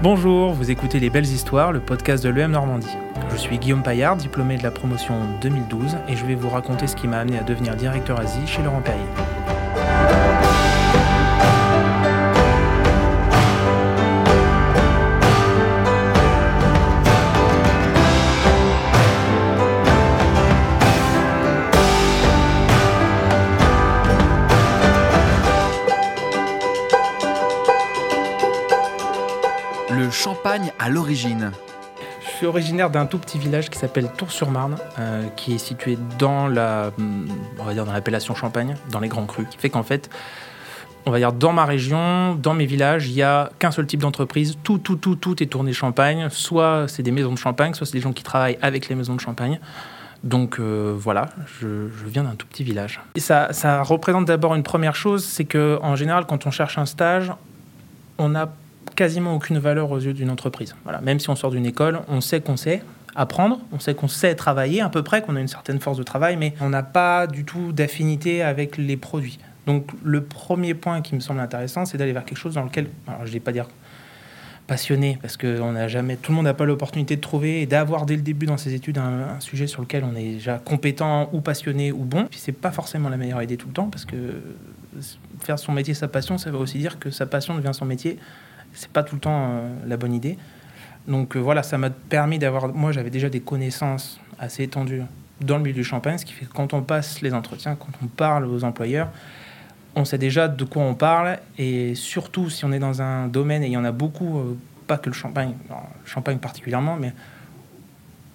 Bonjour, vous écoutez Les Belles Histoires, le podcast de l'EM Normandie. Je suis Guillaume Paillard, diplômé de la promotion 2012, et je vais vous raconter ce qui m'a amené à devenir directeur Asie chez Laurent Perrier. À l'origine. Je suis originaire d'un tout petit village qui s'appelle Tours-sur-Marne, euh, qui est situé dans la, on va dire dans l'appellation Champagne, dans les grands crus, qui fait qu'en fait, on va dire dans ma région, dans mes villages, il y a qu'un seul type d'entreprise. Tout, tout, tout, tout est tourné champagne. Soit c'est des maisons de champagne, soit c'est des gens qui travaillent avec les maisons de champagne. Donc euh, voilà, je, viens d'un tout petit village. Et ça, ça représente d'abord une première chose, c'est que en général, quand on cherche un stage, on n'a quasiment aucune valeur aux yeux d'une entreprise. Voilà, même si on sort d'une école, on sait qu'on sait apprendre, on sait qu'on sait travailler à peu près, qu'on a une certaine force de travail, mais on n'a pas du tout d'affinité avec les produits. Donc le premier point qui me semble intéressant, c'est d'aller vers quelque chose dans lequel, alors je ne vais pas dire passionné, parce que on jamais, tout le monde n'a pas l'opportunité de trouver et d'avoir dès le début dans ses études un, un sujet sur lequel on est déjà compétent ou passionné ou bon. Puis c'est pas forcément la meilleure idée tout le temps, parce que faire son métier sa passion, ça veut aussi dire que sa passion devient son métier. C'est pas tout le temps euh, la bonne idée. Donc euh, voilà, ça m'a permis d'avoir. Moi, j'avais déjà des connaissances assez étendues dans le milieu du champagne, ce qui fait que quand on passe les entretiens, quand on parle aux employeurs, on sait déjà de quoi on parle. Et surtout, si on est dans un domaine, et il y en a beaucoup, euh, pas que le champagne, le champagne particulièrement, mais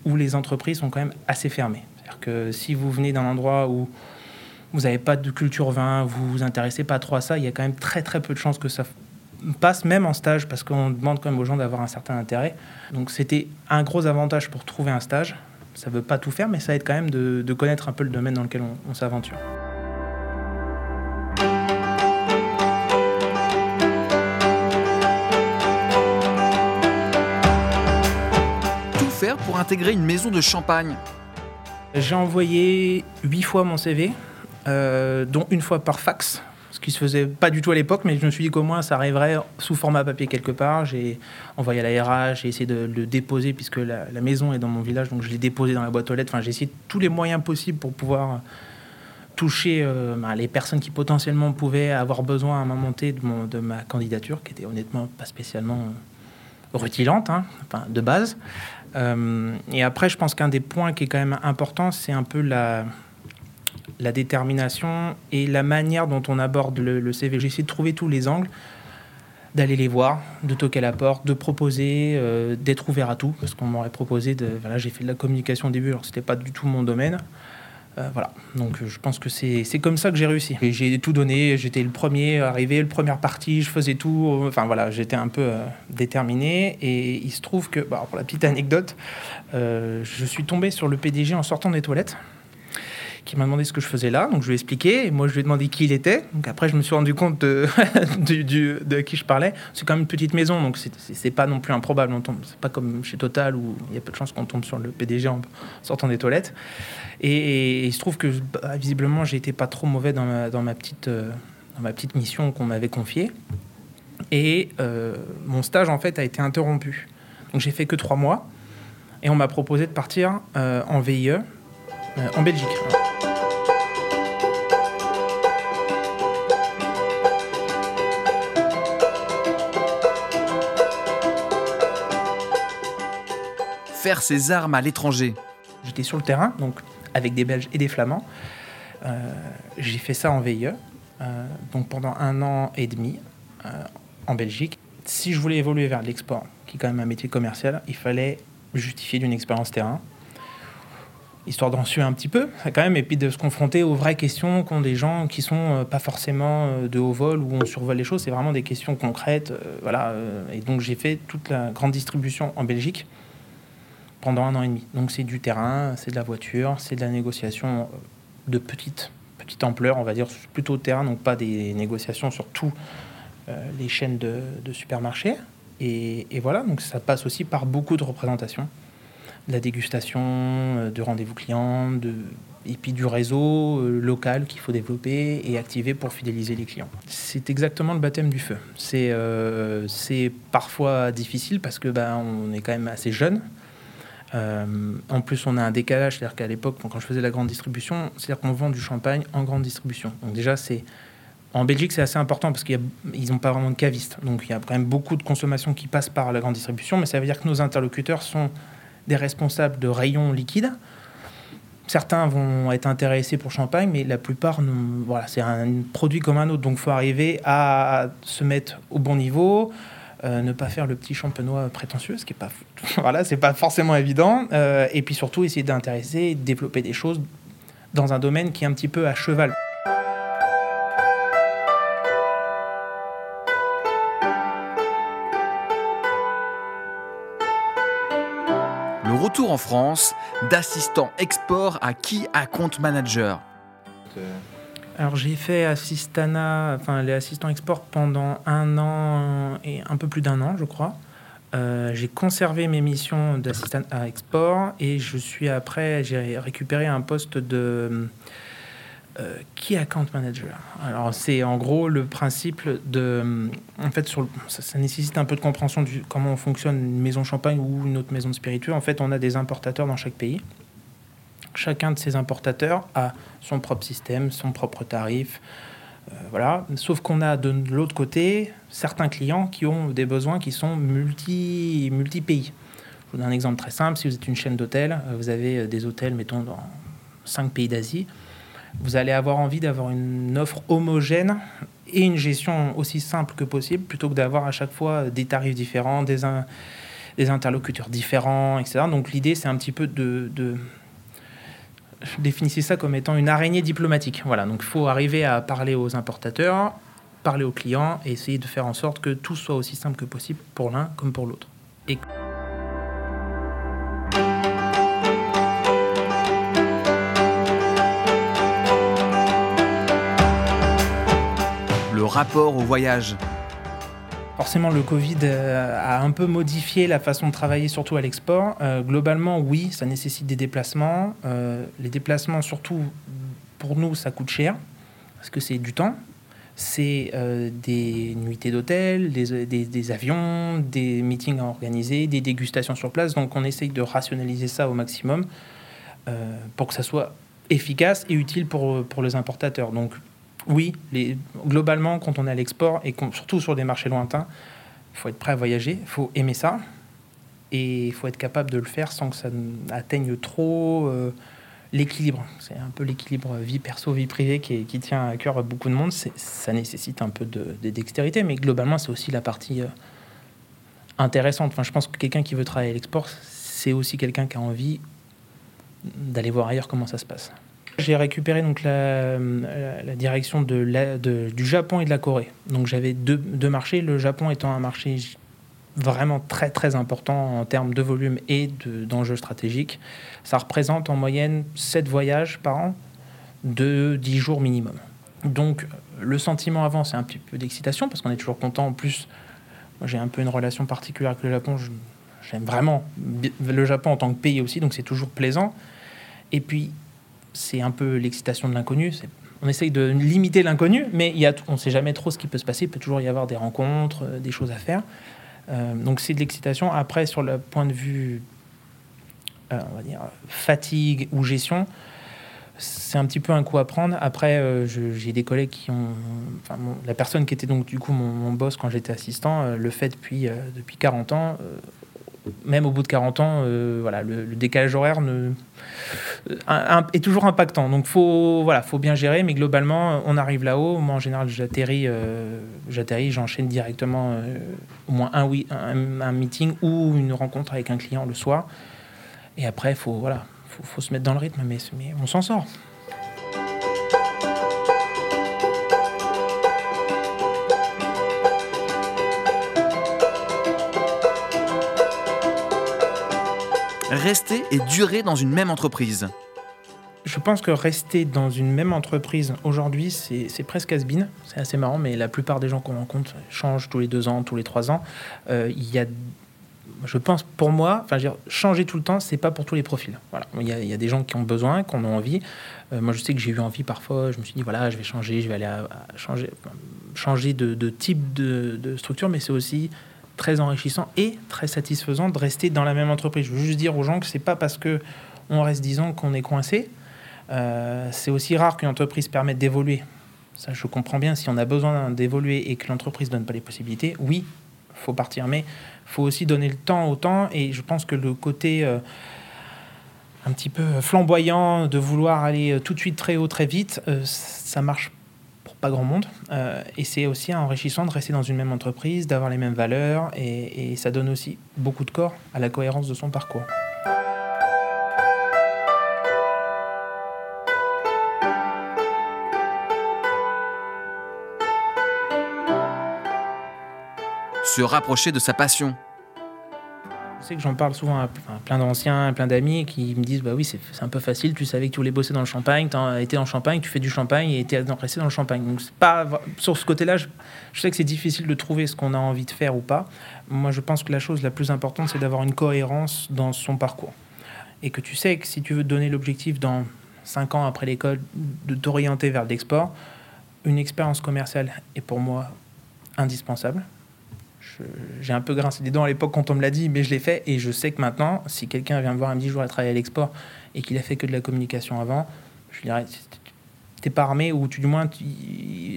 où les entreprises sont quand même assez fermées. C'est-à-dire que si vous venez d'un endroit où vous n'avez pas de culture vin, vous vous intéressez pas trop à ça, il y a quand même très très peu de chances que ça passe même en stage parce qu'on demande quand même aux gens d'avoir un certain intérêt. Donc c'était un gros avantage pour trouver un stage. Ça ne veut pas tout faire, mais ça aide quand même de, de connaître un peu le domaine dans lequel on, on s'aventure. Tout faire pour intégrer une maison de champagne. J'ai envoyé huit fois mon CV, euh, dont une fois par fax, qui se faisait pas du tout à l'époque, mais je me suis dit qu'au moins ça arriverait sous format papier quelque part. J'ai envoyé à la RH, j'ai essayé de le déposer puisque la, maison est dans mon village, donc je l'ai déposé dans la boîte aux lettres. Enfin, j'ai essayé tous les moyens possibles pour pouvoir toucher euh, bah, les personnes qui potentiellement pouvaient avoir besoin à un moment T de, mon- de ma candidature, qui était honnêtement pas spécialement euh, rutilante, hein, enfin, de base. Euh, et après, je pense qu'un des points qui est quand même important, c'est un peu la, la détermination et la manière dont on aborde le, le CV. J'ai essayé de trouver tous les angles, d'aller les voir, de toquer à la porte, de proposer, euh, d'être ouvert à tout, parce qu'on m'aurait proposé de. Voilà, j'ai fait de la communication au début, alors c'était pas du tout mon domaine. Euh, voilà, donc je pense que c'est comme ça que j'ai réussi. J'ai tout donné, j'étais le premier arrivé, le première partie, je faisais tout. Enfin voilà, j'étais un peu euh, déterminé. Et il se trouve que, bah, pour la petite anecdote, je suis tombé sur le PDG en sortant des toilettes qui m'a demandé ce que je faisais là. Donc je lui ai expliqué, et moi je lui ai demandé qui il était. Donc après je me suis rendu compte de, qui je parlais. C'est quand même une petite maison, donc c'est- pas non plus improbable. C'est pas comme chez Total où il y a peu de chances qu'on tombe sur le PDG en sortant des toilettes. Et, il se trouve que bah, visiblement j'étais pas trop mauvais dans ma, petite, euh, dans ma petite mission qu'on m'avait confiée. Et euh, mon stage en fait a été interrompu. Donc j'ai fait que trois mois. Et on m'a proposé de partir euh, en VIE en Belgique. Faire ses armes à l'étranger. J'étais sur le terrain, donc avec des Belges et des Flamands. Euh, j'ai fait ça en VIE, euh, donc pendant un an et demi euh, en Belgique. Si je voulais évoluer vers l'export, qui est quand même un métier commercial, il fallait justifier d'une expérience terrain, histoire d'en suer un petit peu, quand même, et puis de se confronter aux vraies questions qu'ont des gens qui sont euh, pas forcément euh, de haut vol où on survole les choses. C'est vraiment des questions concrètes, euh, voilà. et donc j'ai fait toute la grande distribution en Belgique pendant un an et demi. Donc c'est du terrain, c'est de la voiture, c'est de la négociation de petite, petite ampleur, on va dire plutôt terrain, donc pas des négociations sur tous euh, les chaînes de, supermarchés. Et voilà, donc ça passe aussi par beaucoup de représentations. De la dégustation, de rendez-vous clients, de et puis du réseau euh, local qu'il faut développer et activer pour fidéliser les clients. C'est exactement le baptême du feu. C'est euh, parfois difficile parce que ben, on est quand même assez jeune. Euh, en plus, on a un décalage, c'est-à-dire qu'à l'époque, quand je faisais la grande distribution, c'est-à-dire qu'on vend du champagne en grande distribution. Donc déjà, c'est en Belgique, c'est assez important parce qu'ils n'ont pas vraiment de cavistes. Donc il y a quand même beaucoup de consommation qui passe par la grande distribution, mais ça veut dire que nos interlocuteurs sont des responsables de rayons liquides. Certains vont être intéressés pour champagne, mais la plupart, voilà, c'est un produit comme un autre. Donc, il faut arriver à se mettre au bon niveau, euh, ne pas faire le petit champenois prétentieux, ce qui est pas, voilà, c'est pas forcément évident. Euh, et puis surtout, essayer d'intéresser, développer des choses dans un domaine qui est un petit peu à cheval. Retour en France d'assistant export à key account manager. Alors j'ai fait assistana, enfin les assistants export pendant un an et un peu plus d'un an, je crois. Euh, j'ai conservé mes missions d'assistant à export et je suis après, j'ai récupéré un poste de euh, qui account manager Alors c'est en gros le principe de, en fait, sur, ça, nécessite un peu de compréhension du comment fonctionne une maison champagne ou une autre maison de spiritueux. En fait, on a des importateurs dans chaque pays. Chacun de ces importateurs a son propre système, son propre tarif. Euh, voilà. Sauf qu'on a de l'autre côté certains clients qui ont des besoins qui sont multi, multi-pays. Je vous donne un exemple très simple. Si vous êtes une chaîne d'hôtels, euh, vous avez des hôtels, mettons, dans cinq pays d'Asie vous allez avoir envie d'avoir une offre homogène et une gestion aussi simple que possible, plutôt que d'avoir à chaque fois des tarifs différents, des, interlocuteurs différents, etc. Donc l'idée, c'est un petit peu de, de je définissais ça comme étant une araignée diplomatique. Voilà, donc il faut arriver à parler aux importateurs, parler aux clients et essayer de faire en sorte que tout soit aussi simple que possible pour l'un comme pour l'autre. Rapport au voyage Forcément, le Covid euh, a un peu modifié la façon de travailler, surtout à l'export. Euh, globalement, oui, ça nécessite des déplacements. Euh, les déplacements, surtout pour nous, ça coûte cher, parce que c'est du temps. C'est des nuitées d'hôtel, des, avions, des meetings à organiser, des dégustations sur place. Donc on essaye de rationaliser ça au maximum pour que ça soit efficace et utile pour, pour les importateurs. Donc oui, globalement, quand on est à l'export, et surtout sur des marchés lointains, il faut être prêt à voyager, il faut aimer ça, et il faut être capable de le faire sans que ça atteigne trop euh, l'équilibre. C'est un peu l'équilibre vie perso, vie privée qui, tient à cœur beaucoup de monde. Ça nécessite un peu de, dextérité, mais globalement, c'est aussi la partie euh, intéressante. Enfin, je pense que quelqu'un qui veut travailler à l'export, c'est aussi quelqu'un qui a envie d'aller voir ailleurs comment ça se passe. J'ai récupéré donc la, direction du Japon et de la Corée. Donc j'avais deux, marchés, le Japon étant un marché vraiment très très important en termes de volume et d'enjeux stratégiques. Ça représente en moyenne 7 voyages par an de 10 jours minimum. Donc le sentiment avant, c'est un petit peu d'excitation parce qu'on est toujours content. En plus, j'ai un peu une relation particulière avec le Japon. J'aime vraiment le Japon en tant que pays aussi, donc c'est toujours plaisant. Et puis, c'est un peu l'excitation de l'inconnu. On essaye de limiter l'inconnu, mais on ne sait jamais trop ce qui peut se passer. Il peut toujours y avoir des rencontres, euh, des choses à faire. Euh, donc c'est de l'excitation. Après, sur le point de vue, euh, fatigue ou gestion, c'est un petit peu un coup à prendre. Après, j'ai des collègues qui ont... La personne qui était donc du coup mon, boss quand j'étais assistant, le fait depuis, depuis 40 ans même au bout de 40 ans, voilà, le, décalage horaire ne, est toujours impactant. Donc faut voilà, faut bien gérer, mais globalement, on arrive là-haut. Moi, en général, j'atterris, euh, j'enchaîne directement euh, au moins un, oui, un, meeting ou une rencontre avec un client le soir. Et après, faut voilà, faut, faut se mettre dans le rythme, mais, mais on s'en sort. Rester et durer dans une même entreprise je pense que rester dans une même entreprise aujourd'hui, c'est presque has C'est assez marrant, mais la plupart des gens qu'on rencontre changent tous les deux ans, tous les trois ans. Euh, il y a je pense pour moi, enfin, changer tout le temps, c'est pas pour tous les profils. Voilà, il y, a, des gens qui ont besoin, qui en ont envie. Euh, moi, je sais que j'ai eu envie parfois. Je me suis dit voilà, je vais changer, je vais aller changer, changer de, type de, structure, mais c'est aussi très enrichissant et très satisfaisant de rester dans la même entreprise. Je veux juste dire aux gens que c'est pas parce que on reste 10 ans qu'on est coincé. Euh, c'est aussi rare qu'une entreprise permette d'évoluer. Ça, je comprends bien. Si on a besoin d'évoluer et que l'entreprise donne pas les possibilités, oui, faut partir. Mais faut aussi donner le temps au temps. Et je pense que le côté euh, un petit peu flamboyant de vouloir aller euh, tout de suite très haut, très vite, ça marche pour pas grand monde. et c'est aussi enrichissant de rester dans une même entreprise, d'avoir les mêmes valeurs. et ça donne aussi beaucoup de corps à la cohérence de son parcours. se rapprocher de sa passion. Je sais que j'en parle souvent à plein d'anciens, plein d'amis qui me disent Bah oui, c'est un peu facile, tu savais que tu voulais bosser dans le champagne, tu été dans le champagne, tu fais du champagne et tu es resté dans le champagne. Donc, pas, sur ce côté-là, je, sais que c'est difficile de trouver ce qu'on a envie de faire ou pas. Moi, je pense que la chose la plus importante, c'est d'avoir une cohérence dans son parcours. Et que tu sais que si tu veux donner l'objectif dans 5 ans après l'école de t'orienter vers l'export, une expérience commerciale est pour moi indispensable j'ai un peu grincé des dents à l'époque quand on me l'a dit, mais je l'ai fait et je sais que maintenant, si quelqu'un vient me voir et me dit je voudrais travailler à l'export et qu'il a fait que de la communication avant, je lui dirais t'es pas armé ou tu, du moins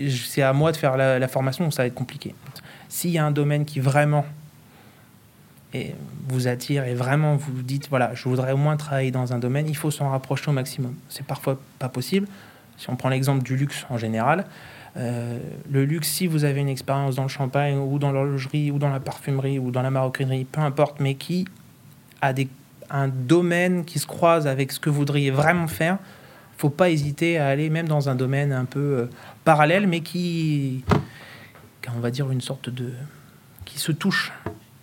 c'est à moi de faire la, formation, ça va être compliqué. S'il y a un domaine qui vraiment vous attire et vraiment vous dites voilà, je voudrais au moins travailler dans un domaine, il faut s'en rapprocher au maximum. C'est parfois pas possible. Si on prend l'exemple du luxe en général, euh, le luxe, si vous avez une expérience dans le champagne ou dans l'horlogerie ou dans la parfumerie ou dans la maroquinerie, peu importe, mais qui a des, un domaine qui se croise avec ce que vous voudriez vraiment faire, faut pas hésiter à aller même dans un domaine un peu euh, parallèle, mais qui, on va dire, une sorte de. qui se touche.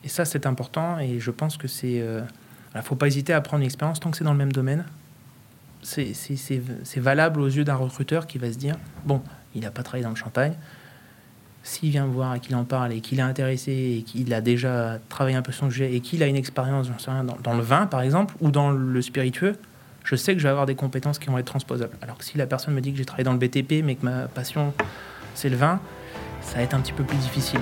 Et ça, c'est important et je pense que c'est. Euh, faut pas hésiter à prendre une expérience tant que c'est dans le même domaine. C'est valable aux yeux d'un recruteur qui va se dire bon, il n'a pas travaillé dans le champagne. S'il vient me voir et qu'il en parle et qu'il est intéressé et qu'il a déjà travaillé un peu son sujet et qu'il a une expérience dans, dans, le vin, par exemple, ou dans le spiritueux, je sais que je vais avoir des compétences qui vont être transposables. Alors que si la personne me dit que j'ai travaillé dans le BTP, mais que ma passion, c'est le vin, ça va être un petit peu plus difficile.